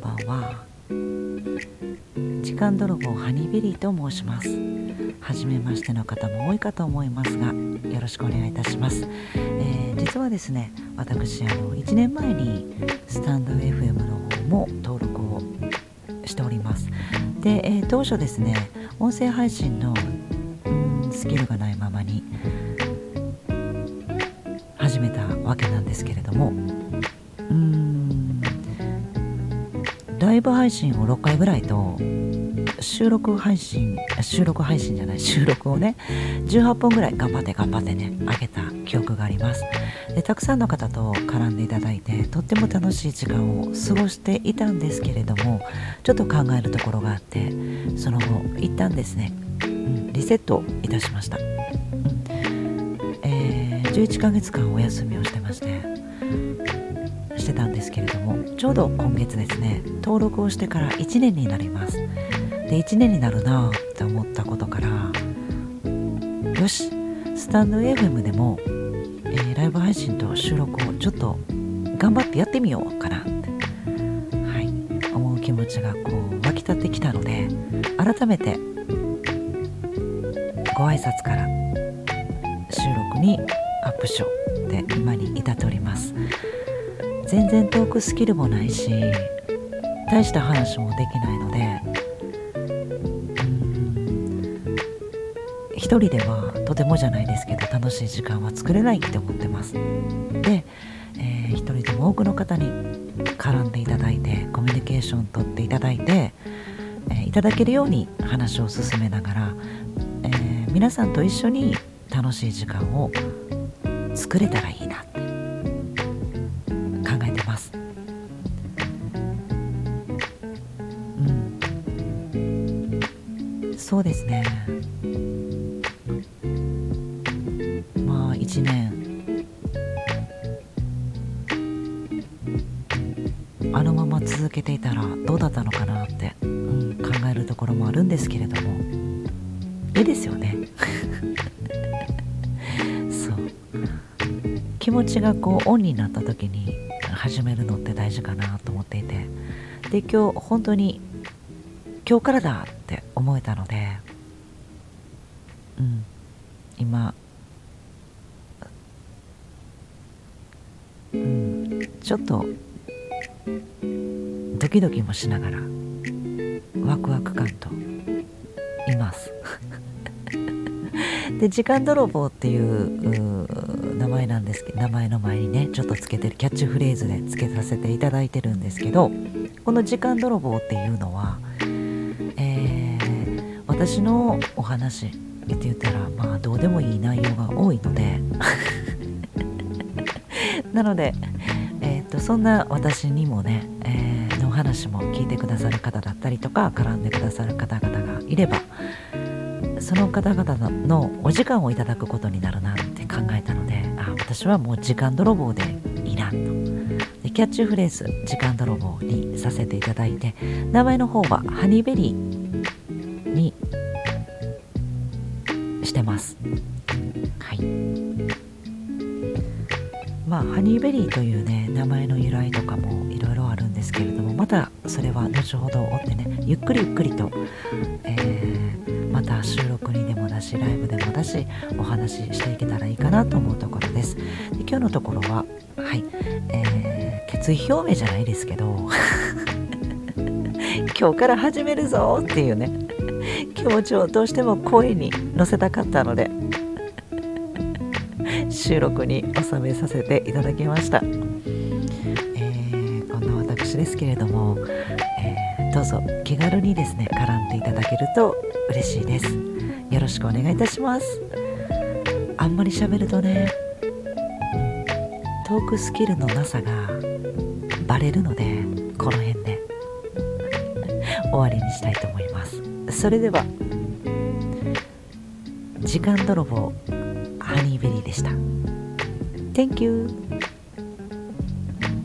こんばんは。時間泥棒ハニーベリーと申します。初めましての方も多いかと思いますがよろしくお願いいたします、えー、実はですね私あの1年前にスタンド FM の方も登録をしております。で、えー、当初ですね音声配信のスキルがないままに始めたわけなんですけれどもうんライブ配信を6回ぐらいと収録配信収録配信じゃない収録をね18本ぐらい頑張って頑張ってね上げた記憶があります。でたくさんの方と絡んでいただいてとっても楽しい時間を過ごしていたんですけれどもちょっと考えるところがあってその後一旦ですね、うん、リセットいたしました、うん。えー、11ヶ月間お休みをしてましてしてたんですけれどもちょうど今月ですね登録をしてから1年になります。で1年になるなって思ったことからよしスタンド FM でも、えー、ライブ配信と収録をちょっと頑張ってやってみようかなって、はい、思う気持ちがこう湧き立ってきたので改めてご挨拶から収録にアップしようって今に至っております。全然トークスキルもないし大した話もできないので一人ではとてもじゃないですけど楽しい時間は作れないって思ってます。で、えー、一人でも多くの方に絡んでいただいてコミュニケーション取っていただいて、えー、いただけるように話を進めながら、えー、皆さんと一緒に楽しい時間を作れたらいいそうですね。まあ1年。あのまま続けていたらどうだったのかなって、うん、考えるところもあるんですけれども。いいですよね。そう。気持ちがこうオンになった時に始めるのって大事かなと思っていて。で今日本当に今日からだって思えたのでうん。今うん。ちょっとドキドキもしながらワクワク感といます。で時間泥棒っていう名前なんですけど名前の前にねちょっとつけてるキャッチフレーズでつけさせていただいてるんですけどこの時間泥棒っていうのは、私のお話って言ったらまあどうでもいい内容が多いので。なのでとそんな私にもね、えー、の話も聞いてくださる方だったりとか絡んでくださる方々がいればその方々のお時間をいただくことになるなって考えたのであ私はもう時間泥棒でいいなと。でキャッチフレーズ「時間泥棒」にさせていただいて名前の方はハニーベリーにしてます。はい。まあハニーベリーというね名前の由来とかもいろいろあるんですけれどもまたそれは後ほど追ってねゆっくりゆっくりと、えー、また収録にでもだしライブでもだしお話ししていけたらいいかなと思うところです。で今日のところははい、えー、決意表明じゃないですけど 今日から始めるぞっていうね。気持ちをどうしても声に乗せたかったので 収録に収めさせていただきました、えー、こんな私ですけれども、えー、どうぞ気軽にですね絡んでいただけると嬉しいです。よろしくお願いいたします。あんまり喋るとねトークスキルのなさがバレるのでこの辺で。終わりにしたいと思います。それでは時間泥棒ハニーベリーでした。Thank you